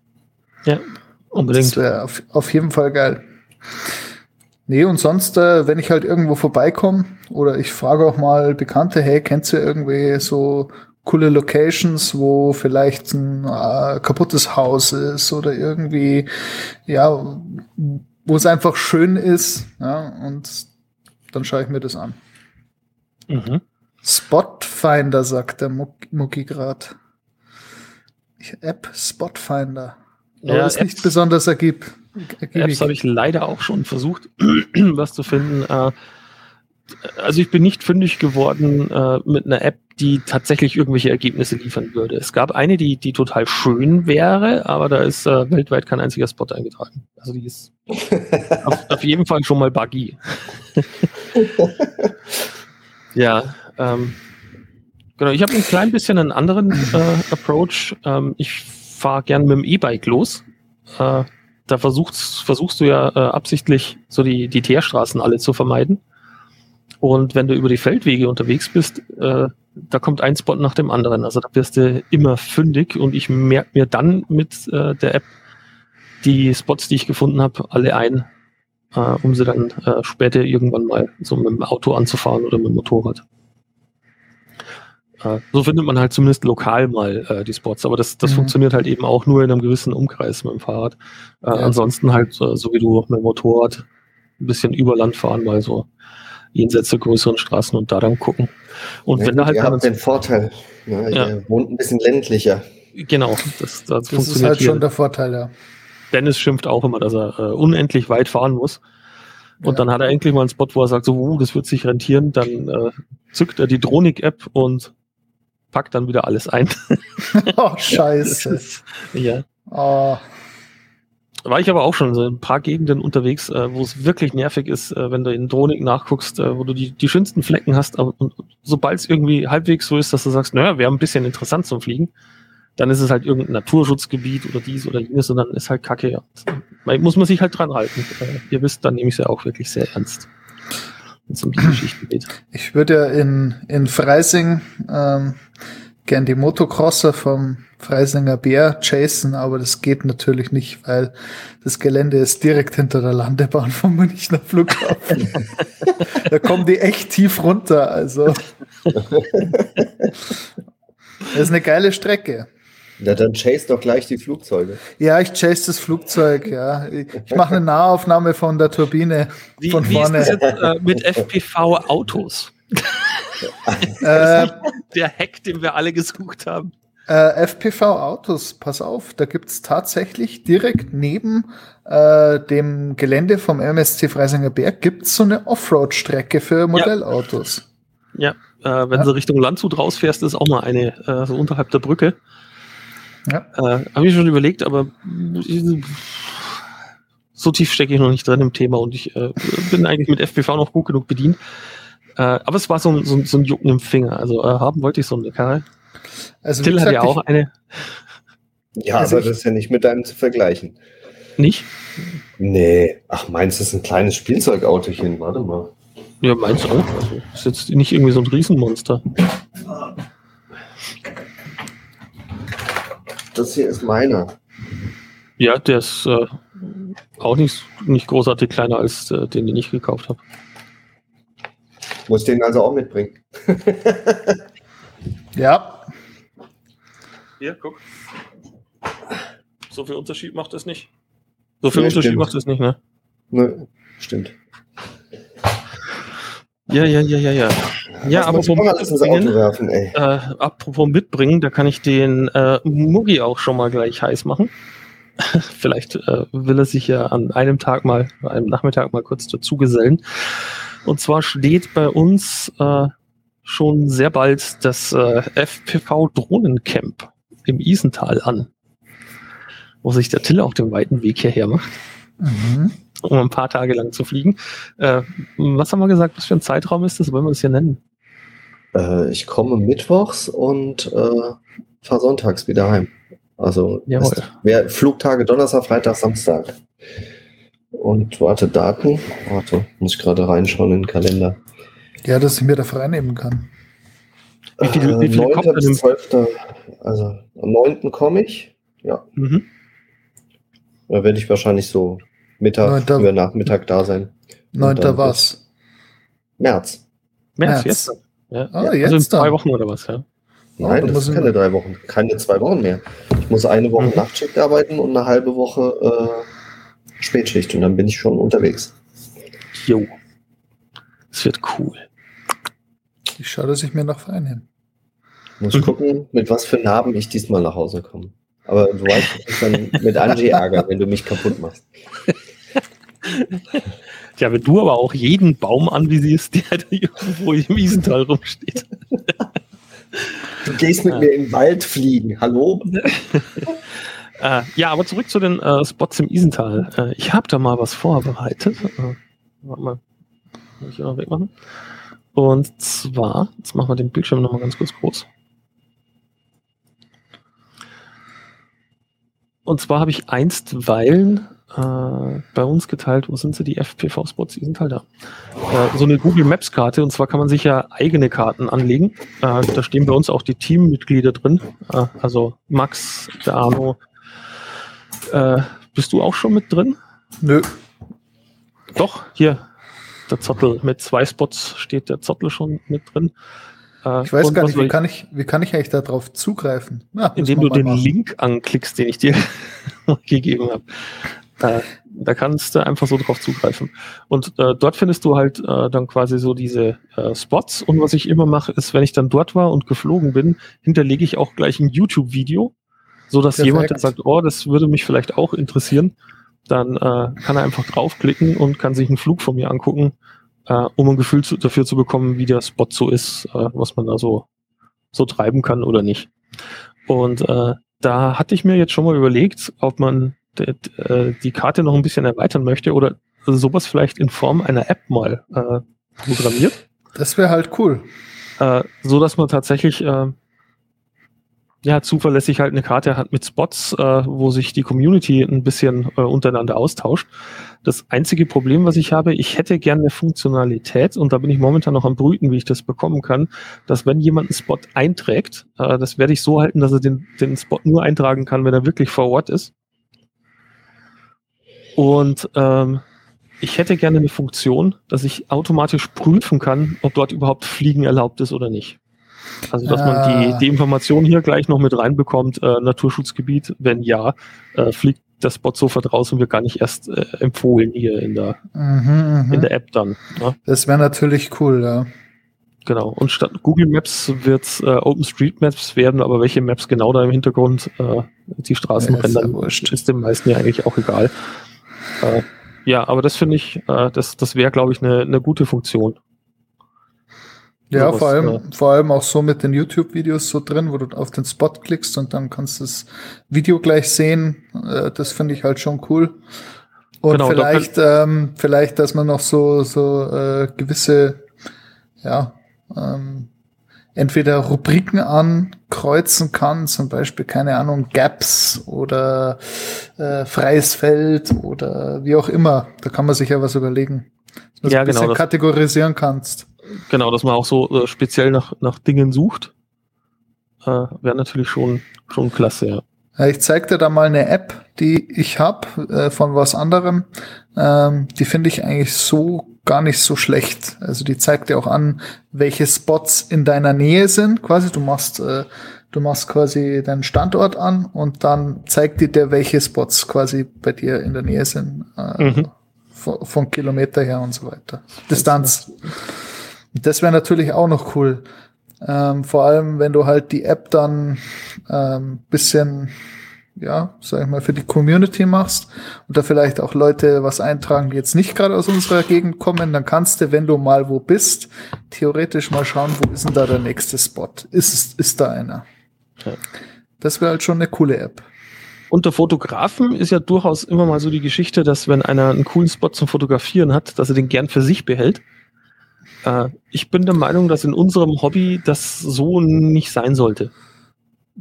Ja, Das unbedingt. wäre auf, auf jeden Fall geil. Nee, und sonst, äh, wenn ich halt irgendwo vorbeikomme oder ich frage auch mal Bekannte, hey, kennst du irgendwie so coole Locations, wo vielleicht ein äh, kaputtes Haus ist oder irgendwie, ja, wo es einfach schön ist, ja, und dann schaue ich mir das an. Mhm. Spotfinder, sagt der Muck- Mucki grad. Ich- App Spotfinder. Aber Ja, ist nicht Apps- besonders ergib, ergiebig. Apps habe ich leider auch schon versucht, [CLEARS THROAT] was zu finden. Äh, also ich bin nicht fündig geworden äh, mit einer App, die tatsächlich irgendwelche Ergebnisse liefern würde. Es gab eine, die, die total schön wäre, aber da ist äh, weltweit kein einziger Spot eingetragen. Also die ist [LAUGHS] auf, auf jeden Fall schon mal buggy. [LAUGHS] ja, ähm, genau. Ich habe ein klein bisschen einen anderen äh, Approach. Ähm, ich fahre gern mit dem E-Bike los. Äh, da versuchst, versuchst du ja äh, absichtlich so die, die Teerstraßen alle zu vermeiden. Und wenn du über die Feldwege unterwegs bist, äh, da kommt ein Spot nach dem anderen. Also da wirst du immer fündig und ich merke mir dann mit äh, der App die Spots, die ich gefunden habe, alle ein, äh, um sie dann äh, später irgendwann mal so mit dem Auto anzufahren oder mit dem Motorrad. So findet man halt zumindest lokal mal äh, die Spots, aber das, das Mhm. funktioniert halt eben auch nur in einem gewissen Umkreis mit dem Fahrrad. Äh, Ja. Ansonsten halt, äh, so wie du mit dem Motorrad ein bisschen über Land fahren, mal so jenseits der größeren Straßen und da dann gucken. Und Ja, wenn da halt ihr habt den Vorteil. Ja, Ja. Ihr wohnt ein bisschen ländlicher. Genau, das, das, Das ist funktioniert halt hier. schon der Vorteil, ja. Dennis schimpft auch immer, dass er äh, unendlich weit fahren muss. Und Ja. dann hat er endlich mal einen Spot, wo er sagt, so, uh, das wird sich rentieren. Dann äh, zückt er die Dronik-App und packt dann wieder alles ein. [LAUGHS] Oh, scheiße. [LAUGHS] ja. Oh, War ich aber auch schon so in ein paar Gegenden unterwegs, äh, wo es wirklich nervig ist, äh, wenn du in Dronik nachguckst, äh, wo du die, die schönsten Flecken hast, aber und, sobald es irgendwie halbwegs so ist, dass du sagst, naja, wäre ein bisschen interessant zum Fliegen, dann ist es halt irgendein Naturschutzgebiet oder dies oder jenes und dann ist halt Kacke. Ja. Da muss man sich halt dran halten. Äh, ihr wisst, dann nehme ich es ja auch wirklich sehr ernst. Wenn es um die Geschichten geht. ich würde ja in, in Freising ähm, gern die Motocrosser vom Freisinger Bär chasen, aber das geht natürlich nicht, weil das Gelände ist direkt hinter der Landebahn vom Münchner Flughafen. [LAUGHS] da kommen die echt tief runter, also. [LAUGHS] Das ist eine geile Strecke. Ja, dann chase doch gleich die Flugzeuge. Ja, ich chase das Flugzeug, ja. Ich mache eine Nahaufnahme von der Turbine Wie, von wie ist vorne. das jetzt äh, mit FPV-Autos? Äh, Der Hack, den wir alle gesucht haben. Äh, FPV-Autos, pass auf, da gibt's tatsächlich direkt neben äh, dem Gelände vom MSC Freisinger Berg gibt's so eine Offroad-Strecke für Modellautos. Ja, äh, wenn Ja. du Richtung Landshut rausfährst, ist auch mal eine, äh, so unterhalb der Brücke. Ja. Äh, Habe ich schon überlegt, aber so tief stecke ich noch nicht drin im Thema und ich äh, bin eigentlich mit FPV noch gut genug bedient. Äh, aber es war so, ein- so, so ein Jucken im Finger. Also äh, haben wollte ich so eine Karre. Also Till hat ja auch eine. Ja, Also aber das ist ja nicht mit deinem zu vergleichen. Nicht? Nee. Ach, meins ist ein kleines Spielzeugautochen. Warte mal. Ja, meins auch. Also ist jetzt nicht irgendwie so ein Riesenmonster. Das hier ist meiner. Ja, der ist äh, auch nicht, nicht großartig kleiner als äh, den, den ich gekauft habe. Muss den also auch mitbringen. [LAUGHS] ja, Hier, guck. So viel Unterschied macht es nicht. So viel Nee, Unterschied stimmt. macht es nicht, ne? Ne, stimmt. Ja, ja, ja, ja, ja. Ja, aber Mitbringen, werfen, äh, apropos mitbringen, da kann ich den äh, Mugi auch schon mal gleich heiß machen. [LAUGHS] Vielleicht äh, will er sich ja an einem Tag mal, an einem Nachmittag mal kurz dazu gesellen. Und zwar steht bei uns äh, schon sehr bald das äh, FPV Drohnencamp im Isental an, wo sich der Till auch den weiten Weg hierher macht mhm. Um ein paar Tage lang zu fliegen. Äh, was haben wir gesagt, was für ein Zeitraum ist das? Wollen wir das hier nennen? Äh, ich komme mittwochs und äh, fahre sonntags wieder heim. Also wär Flugtage Donnerstag, Freitag, Samstag. Und warte, Daten. Warte, muss ich gerade reinschauen in den Kalender. ja, dass ich mir da frei nehmen kann. Wie viele- wie viele 9. kommt bis denn? 12. Also am 9. komme ich. Ja, Mhm. da werde ich wahrscheinlich so Mittag, 9.. über Nachmittag da sein. Und Neunter dann was? März. März, März. jetzt. Ja. Ah, also jetzt in zwei dann. Wochen oder was, ja. Nein, da das muss sind keine drei Wochen, keine zwei Wochen mehr. Ich muss eine Woche Mhm. Nachtschicht arbeiten und eine halbe Woche äh, Spätschicht und dann bin ich schon unterwegs. Jo. Es wird cool. Ich schaue, dass ich mir noch frei nehme. Muss Mhm. gucken, mit was für Narben ich diesmal nach Hause komme. Aber du weißt, ich dann mit Angie ärgern, wenn du mich kaputt machst. [LAUGHS] Ja, wenn du aber auch jeden Baum anvisierst, [LAUGHS] der da irgendwo im Wiesental rumsteht. Du gehst mit Ja. mir in den Wald fliegen. Hallo? [LAUGHS] Äh, ja, aber zurück zu den äh, Spots im Isental. Äh, ich habe da mal was vorbereitet. Äh, warte mal. Muss ich hier noch wegmachen? Und zwar, jetzt machen wir den Bildschirm nochmal ganz kurz groß. Und zwar habe ich einstweilen äh, bei uns geteilt, wo sind sie, die FPV-Spots, die sind halt da. Äh, so eine Google Maps-Karte, und zwar kann man sich ja eigene Karten anlegen. Äh, da stehen bei uns auch die Teammitglieder drin. Äh, also Max, der Arno. Äh, bist du auch schon mit drin? Nö. Doch, hier, der Zottel. Mit zwei Spots steht der Zottel schon mit drin. Äh, Ich weiß und gar nicht, wie kann ich, wie kann ich eigentlich darauf zugreifen? Ja, indem du den machen. Link anklickst, den ich dir [LAUGHS] gegeben habe. Äh, da kannst du einfach so drauf zugreifen. Und äh, dort findest du halt äh, dann quasi so diese äh, Spots. Und was ich immer mache, ist, wenn ich dann dort war und geflogen bin, hinterlege ich auch gleich ein YouTube-Video, so dass jemand, der sagt, oh, das würde mich vielleicht auch interessieren, dann äh, kann er einfach draufklicken und kann sich einen Flug von mir angucken, äh, um ein Gefühl zu, dafür zu bekommen, wie der Spot so ist, äh, was man da so, so treiben kann oder nicht. Und äh, da hatte ich mir jetzt schon mal überlegt, ob man die Karte noch ein bisschen erweitern möchte oder sowas vielleicht in Form einer App mal äh, programmiert Das wäre halt cool. äh, so dass man tatsächlich äh, ja zuverlässig halt eine Karte hat mit Spots, äh, wo sich die Community ein bisschen äh, untereinander austauscht. Das einzige Problem, was ich habe, ich hätte gerne eine Funktionalität und da bin ich momentan noch am brüten, wie ich das bekommen kann, dass wenn jemand einen Spot einträgt, äh, das werde ich so halten, dass er den, den Spot nur eintragen kann, wenn er wirklich vor Ort ist. Und ähm, ich hätte gerne eine Funktion, dass ich automatisch prüfen kann, ob dort überhaupt Fliegen erlaubt ist oder nicht. Also, dass man Ah. die, die Information hier gleich noch mit reinbekommt, äh, Naturschutzgebiet, wenn ja, äh, fliegt der Spot sofort raus und wird gar nicht erst äh, empfohlen hier in der, Mhm, mhm. in der App dann. Ne? Das wäre natürlich cool, ja. Genau. Und statt Google Maps wird es äh, OpenStreetMaps werden, aber welche Maps genau da im Hintergrund äh, die Straßen Ja, ist rendern, wurscht. ist dem meisten ja eigentlich auch egal. Äh, ja, aber das finde ich, äh, das, das wäre, glaube ich, eine eine gute Funktion. Ja, vor allem, äh, vor allem auch so mit den YouTube-Videos so drin, wo du auf den Spot klickst und dann kannst du das Video gleich sehen. Äh, das finde ich halt schon cool. Und Genau, vielleicht, ähm, vielleicht, dass man noch so, so äh, gewisse, ja, ähm, entweder Rubriken ankreuzen kann, zum Beispiel, keine Ahnung, Gaps oder äh, freies Feld oder wie auch immer. Da kann man sich ja was überlegen. Dass du Ja, ein bisschen genau, das- kategorisieren kannst. Genau, dass man auch so äh, speziell nach, nach Dingen sucht. Äh, wäre natürlich schon, schon klasse, ja. Ich zeig dir da mal eine App, die ich habe äh, von was anderem. Ähm, die finde ich eigentlich so gar nicht so schlecht. Also die zeigt dir auch an, welche Spots in deiner Nähe sind. Quasi, du machst, äh, du machst quasi deinen Standort an und dann zeigt die dir, welche Spots quasi bei dir in der Nähe sind. Äh, Mhm. von, von Kilometer her und so weiter. Distanz. Das wäre natürlich auch noch cool. Ähm, vor allem, wenn du halt die App dann ähm, bisschen, ja, sag ich mal, für die Community machst und da vielleicht auch Leute was eintragen, die jetzt nicht gerade aus unserer Gegend kommen, dann kannst du, wenn du mal wo bist, theoretisch mal schauen, wo ist denn da der nächste Spot? Ist, ist da einer? Ja. Das wäre halt schon eine coole App. Unter Fotografen ist ja durchaus immer mal so die Geschichte, dass wenn einer einen coolen Spot zum Fotografieren hat, dass er den gern für sich behält. Äh, ich bin der Meinung, dass in unserem Hobby das so nicht sein sollte.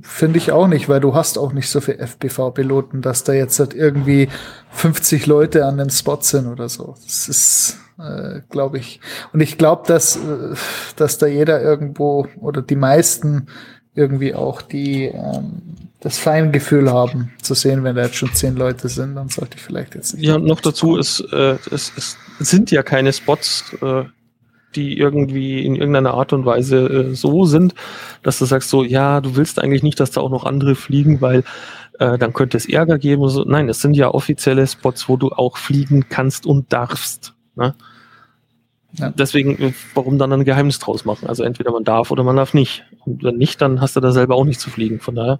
Finde ich auch nicht, weil du hast auch nicht so viele FPV-Piloten, dass da jetzt halt irgendwie 50 Leute an dem Spot sind oder so. Das ist, äh, glaube ich. Und ich glaube, dass, äh, dass da jeder irgendwo oder die meisten irgendwie auch die ähm, das Feingefühl haben, zu sehen, wenn da jetzt schon zehn Leute sind, dann sollte ich vielleicht jetzt nicht. Ja, noch dazu ist, äh, es, es sind ja keine Spots, äh, die irgendwie in irgendeiner Art und Weise äh, so sind, dass du sagst so, ja, du willst eigentlich nicht, dass da auch noch andere fliegen, weil äh, dann könnte es Ärger geben. So. Nein, es sind ja offizielle Spots, wo du auch fliegen kannst und darfst. Ne? Ja. Deswegen, äh, warum dann ein Geheimnis draus machen? Also entweder man darf oder man darf nicht. Und wenn nicht, dann hast du da selber auch nicht zu fliegen. Von daher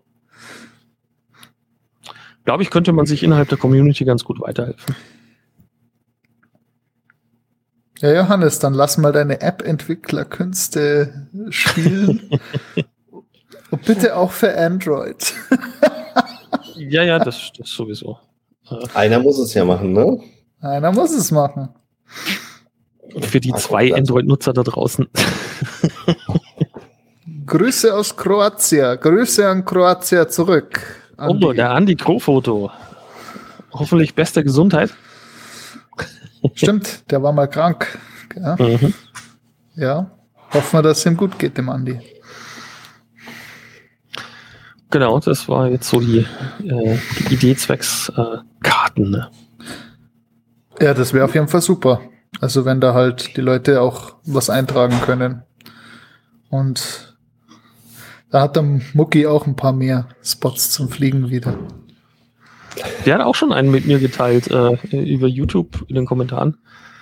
glaube ich, könnte man sich innerhalb der Community ganz gut weiterhelfen. Ja, Johannes, dann lass mal deine App-Entwicklerkünste spielen. [LAUGHS] Und bitte auch für Android. [LAUGHS] Ja, ja, das, das sowieso. Einer muss es ja machen, ne? Einer muss es machen. Für die Ah, zwei Android-Nutzer da draußen. [LAUGHS] Grüße aus Kroatien. Grüße an Kroatien zurück. Andi. Oh, der Andi Krofoto. Hoffentlich bester Gesundheit. Stimmt, der war mal krank. Ja, Mhm. ja. Hoffen wir, dass es ihm gut geht, dem Andi. Genau, das war jetzt so die, äh, die Idee zwecks äh, Karten. Ne? Ja, das wäre auf jeden Fall super. Also wenn da halt die Leute auch was eintragen können. Und da hat der Mucki auch ein paar mehr Spots zum Fliegen wieder. Der hat auch schon einen mit mir geteilt äh, über YouTube in den Kommentaren,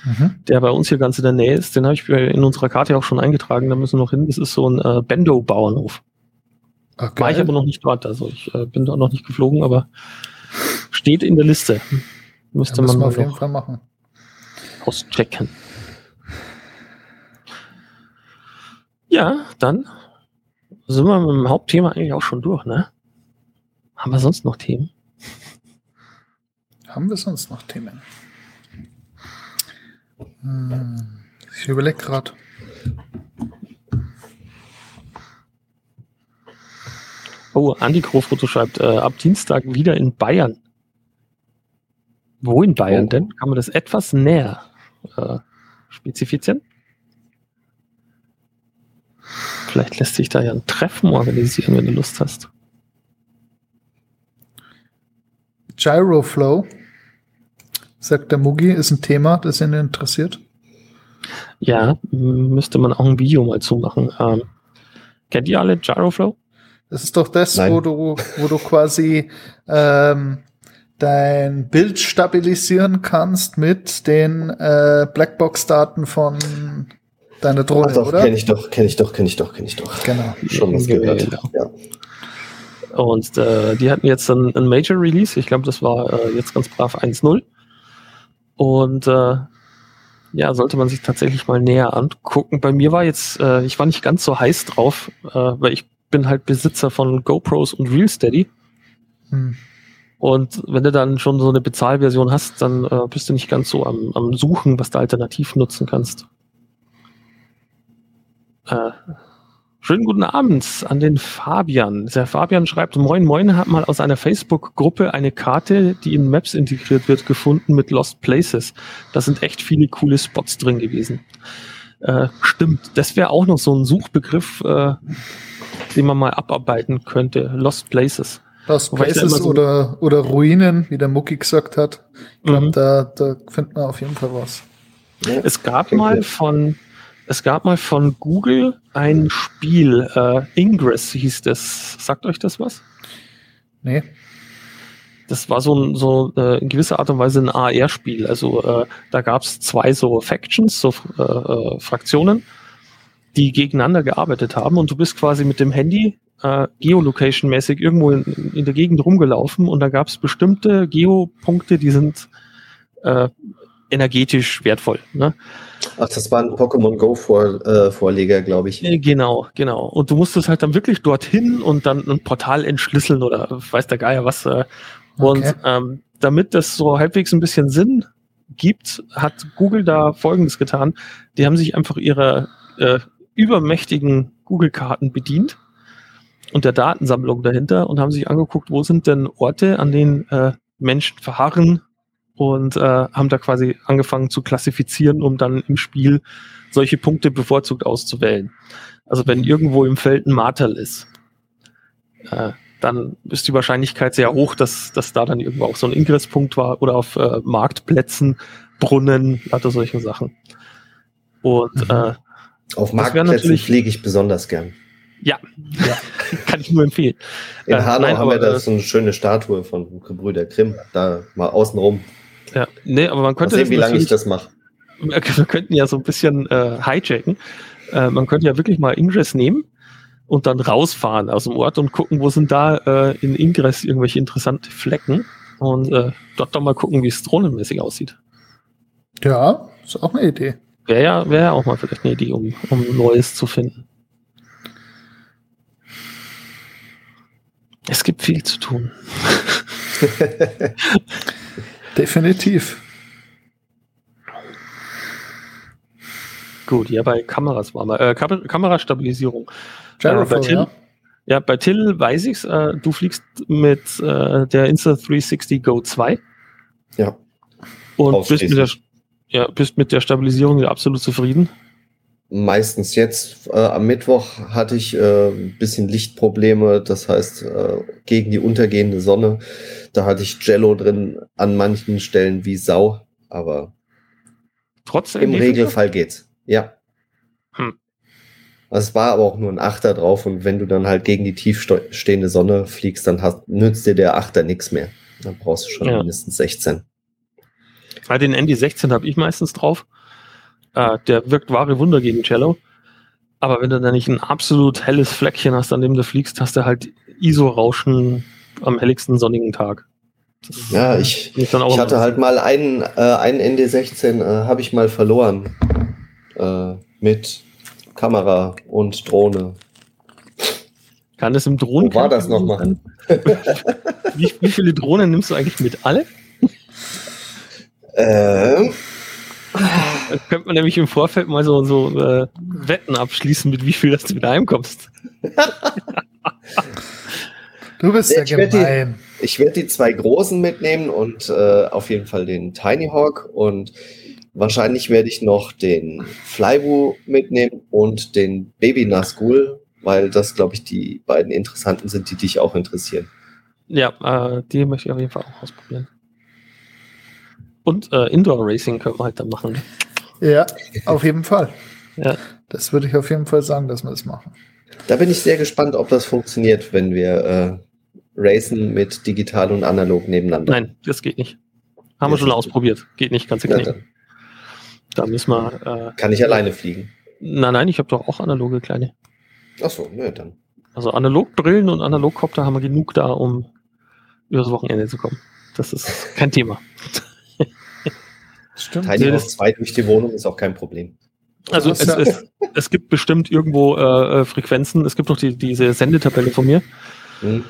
Mhm. der bei uns hier ganz in der Nähe ist. Den habe ich in unserer Karte auch schon eingetragen. Da müssen wir noch hin. Das ist so ein äh, Bendo-Bauernhof. Okay. War ich aber noch nicht dort. Also ich äh, bin da noch nicht geflogen, aber steht in der Liste. Müsste Ja, man auf jeden Fall machen. auschecken. Ja, dann sind wir mit dem Hauptthema eigentlich auch schon durch, ne? Haben wir sonst noch Themen? Haben wir sonst noch Themen? Hm, ich überlege gerade. Oh, Andi Krofroto schreibt, äh, ab Dienstag wieder in Bayern. Wo in Bayern Oh. denn? Kann man das etwas näher äh, spezifizieren? Vielleicht lässt sich da ja ein Treffen organisieren, wenn du Lust hast. Gyroflow, sagt der Mugi, ist ein Thema, das ihn interessiert. Ja, müsste man auch ein Video mal zumachen. Ähm, kennt ihr alle Gyroflow? Das ist doch das, Nein. wo du, wo du quasi ähm, dein Bild stabilisieren kannst mit den äh, Blackbox-Daten von deiner Ach Drohne, doch, oder? kenne ich doch, kenne ich doch, kenne ich doch, kenne ich doch. Genau. Schon was gehört. Genau. Ja. Und äh, die hatten jetzt ein, ein Major Release. Ich glaube, das war äh, jetzt ganz brav 1.0. Und äh, ja, sollte man sich tatsächlich mal näher angucken. Bei mir war jetzt, äh, ich war nicht ganz so heiß drauf, äh, weil ich bin halt Besitzer von GoPros und RealSteady. Hm. Und wenn du dann schon so eine Bezahlversion hast, dann äh, bist du nicht ganz so am, am Suchen, was du alternativ nutzen kannst. Äh, schönen guten Abend an den Fabian. Der Fabian schreibt, Moin Moin hat mal aus einer Facebook-Gruppe eine Karte, die in Maps integriert wird, gefunden mit Lost Places. Da sind echt viele coole Spots drin gewesen. Äh, stimmt, das wäre auch noch so ein Suchbegriff, äh, den man mal abarbeiten könnte. Lost Places. Lost Places so- oder, oder Ruinen, wie der Mucki gesagt hat. Ich glaube, Mhm. da, da findet man auf jeden Fall was. Es gab mal von es gab mal von Google ein Spiel, äh, Ingress hieß das. Sagt euch das was? Nee. Das war so, ein, so äh, in gewisser Art und Weise ein AR-Spiel. Also äh, da gab es zwei so Factions, so äh, äh, Fraktionen, die gegeneinander gearbeitet haben und du bist quasi mit dem Handy äh, Geolocation-mäßig irgendwo in, in der Gegend rumgelaufen und da gab es bestimmte Geopunkte, die sind äh, energetisch wertvoll. Ne? Ach, das war ein Pokémon Go Vor, äh, Vorleger, glaube ich. Äh, Genau, genau. Und du musstest halt dann wirklich dorthin und dann ein Portal entschlüsseln oder weiß der Geier was. Äh, und Okay. ähm, damit das so halbwegs ein bisschen Sinn gibt, hat Google da Folgendes getan. Die haben sich einfach ihrer äh, übermächtigen Google-Karten bedient und der Datensammlung dahinter und haben sich angeguckt, wo sind denn Orte, an denen äh, Menschen verharren und äh, haben da quasi angefangen zu klassifizieren, um dann im Spiel solche Punkte bevorzugt auszuwählen. Also wenn irgendwo im Feld ein Martel ist, äh, dann ist die Wahrscheinlichkeit sehr hoch, dass, dass da dann irgendwo auch so ein Ingresspunkt war oder auf äh, Marktplätzen, Brunnen, lauter solche Sachen. Und Mhm. äh, Auf Marktplätzen fliege ich besonders gern. ja, [LAUGHS] kann ich nur empfehlen. In Äh, Hanau nein, haben wir da so eine schöne Statue von Gebrüder Grimm. Da mal außenrum. Ja, nee, aber man Mal könnte sehen, wie lange ich das mache. wir könnten ja so ein bisschen äh, hijacken. Äh, man könnte ja wirklich mal Ingress nehmen und dann rausfahren aus dem Ort und gucken, wo sind da äh, in Ingress irgendwelche interessante Flecken und äh, dort dann mal gucken, wie es drohnenmäßig aussieht. Ja, ist auch eine Idee. Wäre ja, wär ja auch mal vielleicht eine Idee, um, um Neues zu finden. Es gibt viel zu tun. [LAUGHS] [LAUGHS] Definitiv. Gut, ja, bei Kameras waren wir. Äh, Kam Kamerastabilisierung. Gyroflow, bei Till- ja. Ja, bei Till weiß ich's. Äh, du fliegst mit äh, der Insta360 Go 2 Ja. und bist mit, der, ja, bist mit der Stabilisierung ja absolut zufrieden. Meistens jetzt. Äh, am Mittwoch hatte ich äh, ein bisschen Lichtprobleme. Das heißt, äh, gegen die untergehende Sonne. Da hatte ich Jello drin an manchen Stellen wie Sau. Aber Trotzdem. im Regelfall geht's. Ja. Hm. Es war aber auch nur ein Achter drauf und wenn du dann halt gegen die tiefstehende Sonne fliegst, dann hast, nützt dir der Achter nichts mehr. Dann brauchst du schon Ja. mindestens 16. noch. Ja, den ND16 habe ich meistens drauf. Äh, der wirkt wahre Wunder gegen Cello. Aber wenn du da nicht ein absolut helles Fleckchen hast, an dem du fliegst, hast du halt ISO-Rauschen am helligsten sonnigen Tag. Das Ja, ich, auch ich hatte halt mal einen, äh, einen ND16, äh, habe ich mal verloren. Äh, mit Kamera und Drohne. Kann das im Drohnen? Wo war das nochmal? wie, wie viele Drohnen nimmst du eigentlich mit? Alle? Äh, Da [LAUGHS] könnte man nämlich im Vorfeld mal so, so äh, Wetten abschließen, mit wie viel dass du wieder heimkommst. Du bist ja Ich werd die- gemein. ich werde die zwei großen mitnehmen und äh, auf jeden Fall den Tiny Hawk und wahrscheinlich werde ich noch den Flywu mitnehmen und den Baby Nazgul, weil das, glaube ich, die beiden interessanten sind, die dich auch interessieren. Ja, äh, die möchte ich auf jeden Fall auch ausprobieren. Und äh, Indoor Racing können wir halt dann machen. Ja, auf jeden Fall. Ja. Das würde ich auf jeden Fall sagen, dass wir das machen. Da bin ich sehr gespannt, ob das funktioniert, wenn wir äh, racen mit digital und analog nebeneinander. Nein, das geht nicht. Haben wir Jetzt schon nicht. ausprobiert. Geht nicht, kannst du dann Da müssen wir. Äh, kann ich alleine fliegen. nein, nein, ich habe doch auch analoge kleine. Achso, ne, dann. Also Analogbrillen und Analogkopter haben wir genug da, um übers Wochenende zu kommen. Das ist kein Thema. Stimmt. Hawk das- 2 durch die Wohnung ist auch kein Problem. Also Das es, es, es gibt bestimmt irgendwo äh, äh, Frequenzen. Es gibt noch die, diese Sendetabelle von mir. Hm?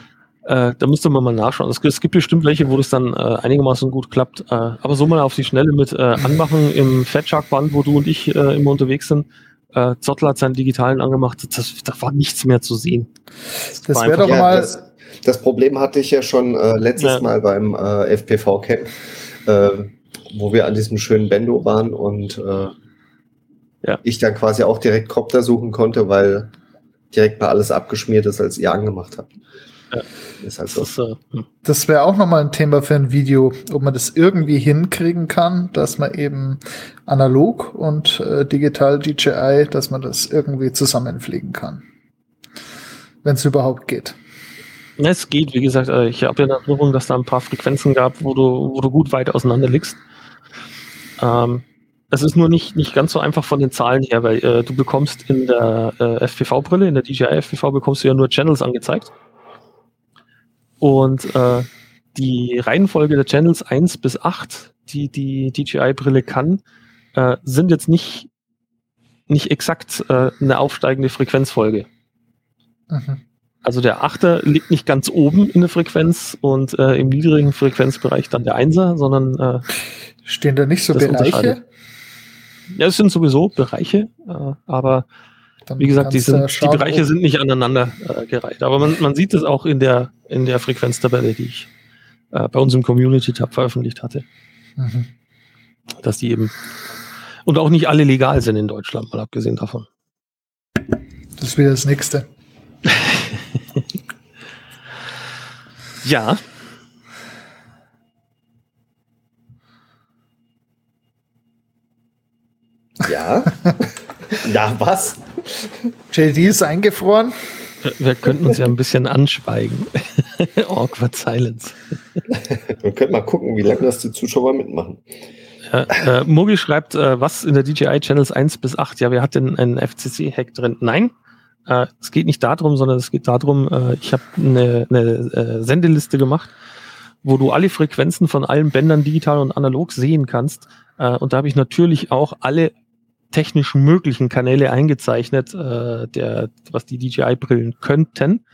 Äh, da müsste man mal nachschauen. Es, es gibt bestimmt welche, wo das dann äh, einigermaßen gut klappt. Äh, aber so mal auf die Schnelle mit äh, Anmachen im Fatshark-Band, wo du und ich äh, immer unterwegs sind. Äh, Zottler hat seinen digitalen angemacht. Das, da war nichts mehr zu sehen. Das war wäre doch Ja, mal. das, das Problem hatte ich ja schon äh, letztes Ja. Mal beim äh, FPV-Camp, äh, wo wir an diesem schönen Bendo waren und äh, Ja. ich dann quasi auch direkt Copter suchen konnte, weil direkt mal alles abgeschmiert ist, als ihr angemacht habt. Ja. Ist halt Das so. äh, hm. Das wäre auch nochmal ein Thema für ein Video, ob man das irgendwie hinkriegen kann, dass man eben analog und äh, digital DJI, dass man das irgendwie zusammenfliegen kann. Wenn es überhaupt geht. Es geht, wie gesagt, äh, ich habe ja in Erinnerung, dass da ein paar Frequenzen gab, wo du, wo du gut weit auseinander liegst. Ähm, es ist nur nicht, nicht ganz so einfach von den Zahlen her, weil äh, du bekommst in der äh, FPV-Brille, in der DJI FPV bekommst du ja nur Channels angezeigt. Und äh, die Reihenfolge der Channels 1 bis 8, die die DJI-Brille kann, äh, sind jetzt nicht, nicht exakt äh, eine aufsteigende Frequenzfolge. Mhm. Also der Achter liegt nicht ganz oben in der Frequenz und äh, im niedrigen Frequenzbereich dann der Einser, sondern äh, Stehen da nicht so Das Bereiche? ja, es sind sowieso Bereiche, äh, aber Dann wie gesagt, die, sind, schauen, die Bereiche sind nicht aneinander äh, gereiht. Aber man, man sieht es auch in der, in der Frequenztabelle, die ich äh, bei uns im Community-Tab veröffentlicht hatte, Mhm. dass die eben und auch nicht alle legal sind in Deutschland, mal abgesehen davon. Das ist wieder das nächste. [LAUGHS] Ja, Ja. [LAUGHS] ja, was? JD ist eingefroren. wir- könnten uns ja ein bisschen anschweigen. [LAUGHS] Awkward Silence. [LAUGHS] Wir können mal gucken, wie lange das die Zuschauer mitmachen. Ja, äh, Mugi schreibt, äh, was in der DJI Channels 1 bis 8? Ja, wir hatten einen FCC-Hack drin. Nein, äh, es geht nicht darum, sondern es geht darum, äh, ich habe eine, eine äh, Sendeliste gemacht, wo du alle Frequenzen von allen Bändern digital und analog sehen kannst. Äh, und da habe ich natürlich auch alle technisch möglichen Kanäle eingezeichnet, äh, der, was die DJI-Brillen könnten.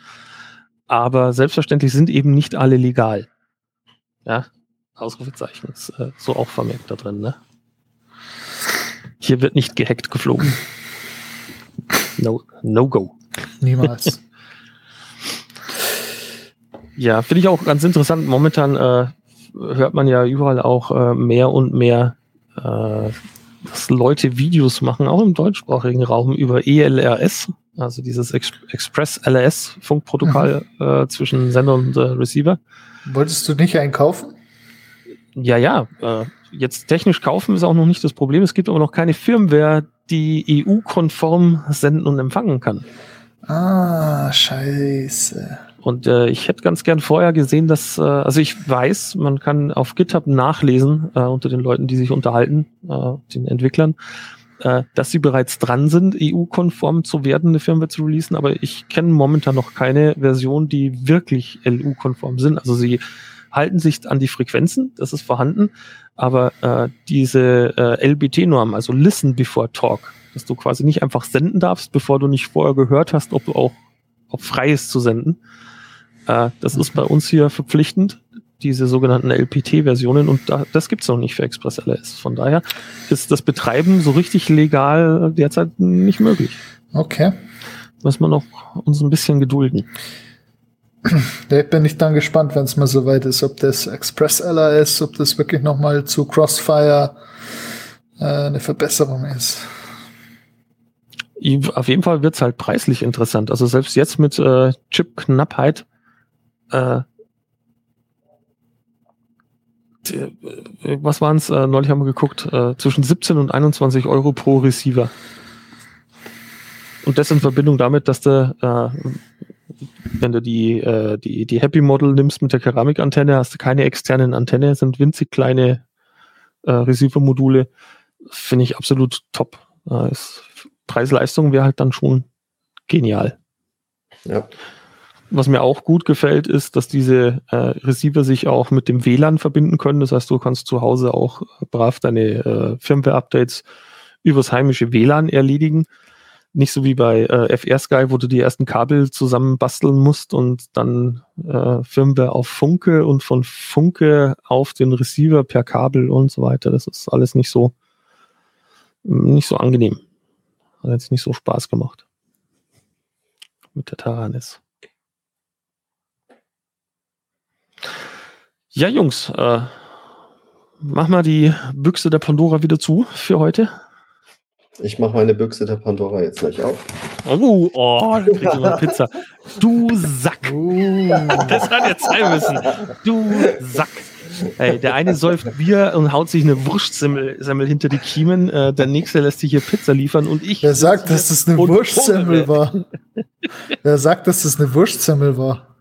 Aber selbstverständlich sind eben nicht alle legal. Ja, Ausrufezeichen ist äh, so auch vermerkt da drin, ne? Hier wird nicht gehackt geflogen. No, no go. Niemals. [LAUGHS] Ja, finde ich auch ganz interessant. Momentan äh, hört man ja überall auch äh, mehr und mehr, äh, dass Leute Videos machen, auch im deutschsprachigen Raum über ELRS, also dieses Ex Express LRS Funkprotokoll äh, zwischen Sender und äh, Receiver. Wolltest du nicht einkaufen? Ja, ja. Äh, jetzt technisch kaufen ist auch noch nicht das Problem. Es gibt aber noch keine Firmware, die EU-konform senden und empfangen kann. Ah, scheiße. Und äh, ich hätte ganz gern vorher gesehen, dass, äh, also ich weiß, man kann auf GitHub nachlesen äh, unter den Leuten, die sich unterhalten, äh, den Entwicklern, äh, dass sie bereits dran sind, EU-konform zu werden, eine Firmware zu releasen, aber ich kenne momentan noch keine Version, die wirklich LU-konform sind. Also sie halten sich an die Frequenzen, das ist vorhanden, aber äh, diese äh, LBT-Norm, also Listen Before Talk, dass du quasi nicht einfach senden darfst, bevor du nicht vorher gehört hast, ob du auch ob frei ist zu senden. Äh, das ist bei uns hier verpflichtend, diese sogenannten LPT-Versionen und da, das gibt's noch nicht für Express LS. Von daher ist das Betreiben so richtig legal derzeit nicht möglich. Okay. Müssen wir noch uns ein bisschen gedulden. Da bin ich dann gespannt, wenn es mal soweit ist, ob das Express LAS, ob das wirklich nochmal zu Crossfire äh, eine Verbesserung ist. Auf jeden Fall wird's halt preislich interessant. Also selbst jetzt mit äh, Chip-Knappheit äh, äh, was waren's? Äh, neulich haben wir geguckt, äh, zwischen 17 und 21 Euro pro Receiver. Und das in Verbindung damit, dass du, äh, wenn du die, äh, die, die Happy Model nimmst mit der Keramikantenne, hast du keine externen Antenne, sind winzig kleine äh, Receiver-Module. Finde ich absolut top. Ist, Preis-Leistung wäre halt dann schon genial. Ja. Was mir auch gut gefällt, ist, dass diese äh, Receiver sich auch mit dem WLAN verbinden können. Das heißt, du kannst zu Hause auch brav deine äh, Firmware-Updates übers heimische WLAN erledigen. Nicht so wie bei äh, FR Sky, wo du die ersten Kabel zusammen basteln musst und dann äh, Firmware auf Funke und von Funke auf den Receiver per Kabel und so weiter. Das ist alles nicht so nicht so angenehm. Hat jetzt nicht so Spaß gemacht mit der Taranis. Ja, Jungs, äh, mach mal die Büchse der Pandora wieder zu für heute. Ich mache meine Büchse der Pandora jetzt gleich auf. Oh, oh da krieg ich mal Pizza. Du Sack. [LAUGHS] Das hat jetzt sein müssen. Du Sack. Ey, der eine säuft Bier und haut sich eine Wurstsemmel Semmel hinter die Kiemen. Äh, der nächste lässt sich hier Pizza liefern und ich. Wer sagt, dass das eine Wurstsemmel war? Wer sagt, dass das eine Wurstsemmel war?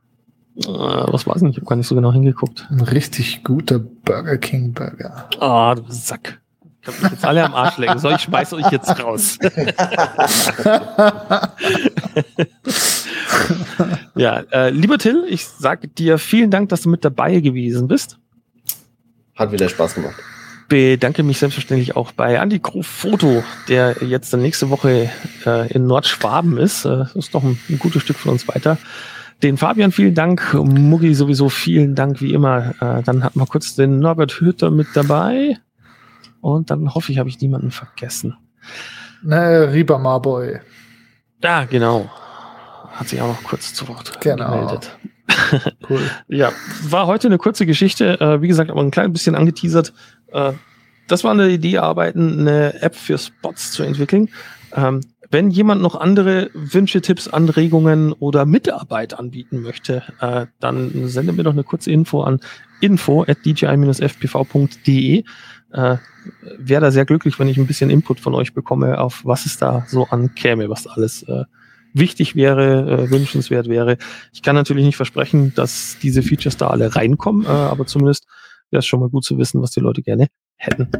Äh, was war's denn? Ich habe gar nicht so genau hingeguckt. Ein richtig guter Burger King Burger. Ah, du Sack. Ich hab mich jetzt alle am Arsch lecken. So, ich schmeiß euch jetzt raus. [LAUGHS] ja, äh, lieber Till, ich sage dir vielen Dank, dass du mit dabei gewesen bist. Hat wieder Spaß gemacht. Bedanke mich selbstverständlich auch bei Andy Foto, der jetzt dann nächste Woche äh, in Nordschwaben ist. Äh, das ist doch ein, ein gutes Stück von uns weiter. Den Fabian vielen Dank, Muggi sowieso vielen Dank wie immer. Äh, dann hatten wir kurz den Norbert Hütter mit dabei. Und dann hoffe ich, habe ich niemanden vergessen. Ne, Rieber Marboy. Ja, genau. Hat sich auch noch kurz zu Wort Genau. gemeldet. [LAUGHS] Cool. [LAUGHS] Ja, war heute eine kurze Geschichte. Äh, wie gesagt, aber ein klein bisschen angeteasert. Äh, das war eine Idee, arbeiten, eine App für Spots zu entwickeln. Ähm, wenn jemand noch andere Wünsche, Tipps, Anregungen oder Mitarbeit anbieten möchte, äh, dann sende mir doch eine kurze Info an info at dji-fpv.de. Äh, Wäre da sehr glücklich, wenn ich ein bisschen Input von euch bekomme, auf was es da so ankäme, was alles äh, wichtig wäre, äh, wünschenswert wäre. Ich kann natürlich nicht versprechen, dass diese Features da alle reinkommen, äh, aber zumindest wäre es schon mal gut zu wissen, was die Leute gerne hätten.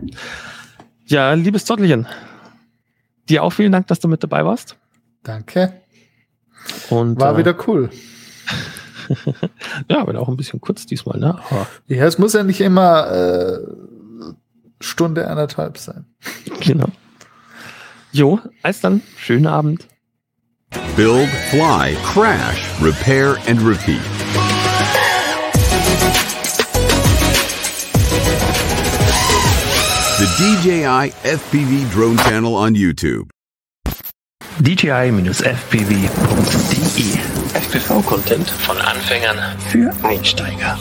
Ja, liebes Zottelchen, dir auch vielen Dank, dass du mit dabei warst. Danke. Und, War äh, wieder cool. [LAUGHS] Ja, aber auch ein bisschen kurz diesmal, ne? Aber, Ja, es muss ja nicht immer äh, Stunde, anderthalb sein. genau. Jo, als dann, schönen Abend. Build, fly, crash, repair, and repeat. The DJI FPV drone channel on YouTube. dji-fpv.de FPV-Content von Anfängern für Einsteiger.